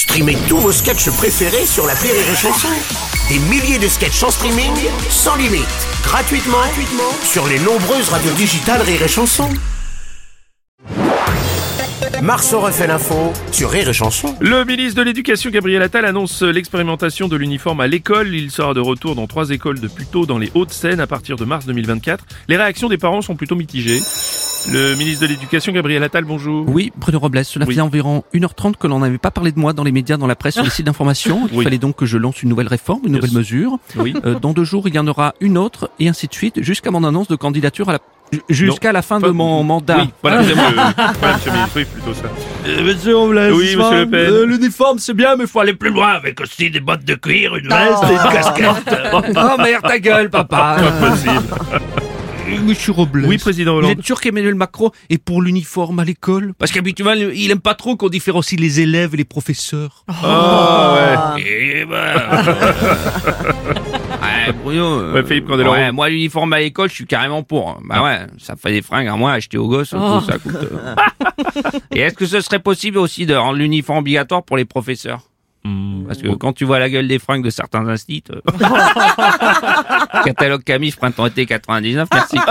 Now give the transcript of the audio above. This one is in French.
Streamez tous vos sketchs préférés sur la Rire et Chanson. Des milliers de sketchs en streaming, sans limite, gratuitement, gratuitement sur les nombreuses radios digitales Rire et Chanson. Marceau refait l'info sur Rire et Chanson. Le ministre de l'Éducation Gabriel Attal annonce l'expérimentation de l'uniforme à l'école. Il sera de retour dans trois écoles de Puteaux dans les Hauts-de-Seine à partir de mars 2024. Les réactions des parents sont plutôt mitigées. Le ministre de l'Éducation Gabriel Attal, bonjour. Oui, Bruno Robles, cela Oui. faisait environ 1h30 que l'on n'avait pas parlé de moi dans les médias, dans la presse, sur les sites d'information. Il Oui. fallait donc que je lance une nouvelle réforme, une nouvelle mesure. Oui. Euh, dans deux jours, il y en aura une autre, et ainsi de suite, jusqu'à mon annonce de candidature à la... Jusqu'à la fin de mon mandat. Oui, voilà, j'aime le... voilà, monsieur oui, plutôt ça. Euh, Monsieur Robles, Oui, monsieur Le Pen. euh, L'uniforme c'est bien, mais faut aller plus loin avec aussi des bottes de cuir, une veste et une casquette. Oh merde, ta gueule, papa Possible. Monsieur Robles. Oui, président Vous Hollande. êtes sûr qu'Emmanuel Macron est pour l'uniforme à l'école? Parce qu'habituellement, il aime pas trop qu'on différencie les élèves et les professeurs. Ah ouais. Et ben, Ouais, Bruno. euh, Ouais, Philippe Candeloro. Ouais, moi, l'uniforme à l'école, je suis carrément pour. Bah ouais, ça fait des fringues à moi, acheter aux gosses, tout ça coûte. euh. Et est-ce que ce serait possible aussi de rendre l'uniforme obligatoire pour les professeurs? Parce que quand tu vois la gueule des fringues de certains instituts, euh, catalogue Camille printemps-été 99, merci.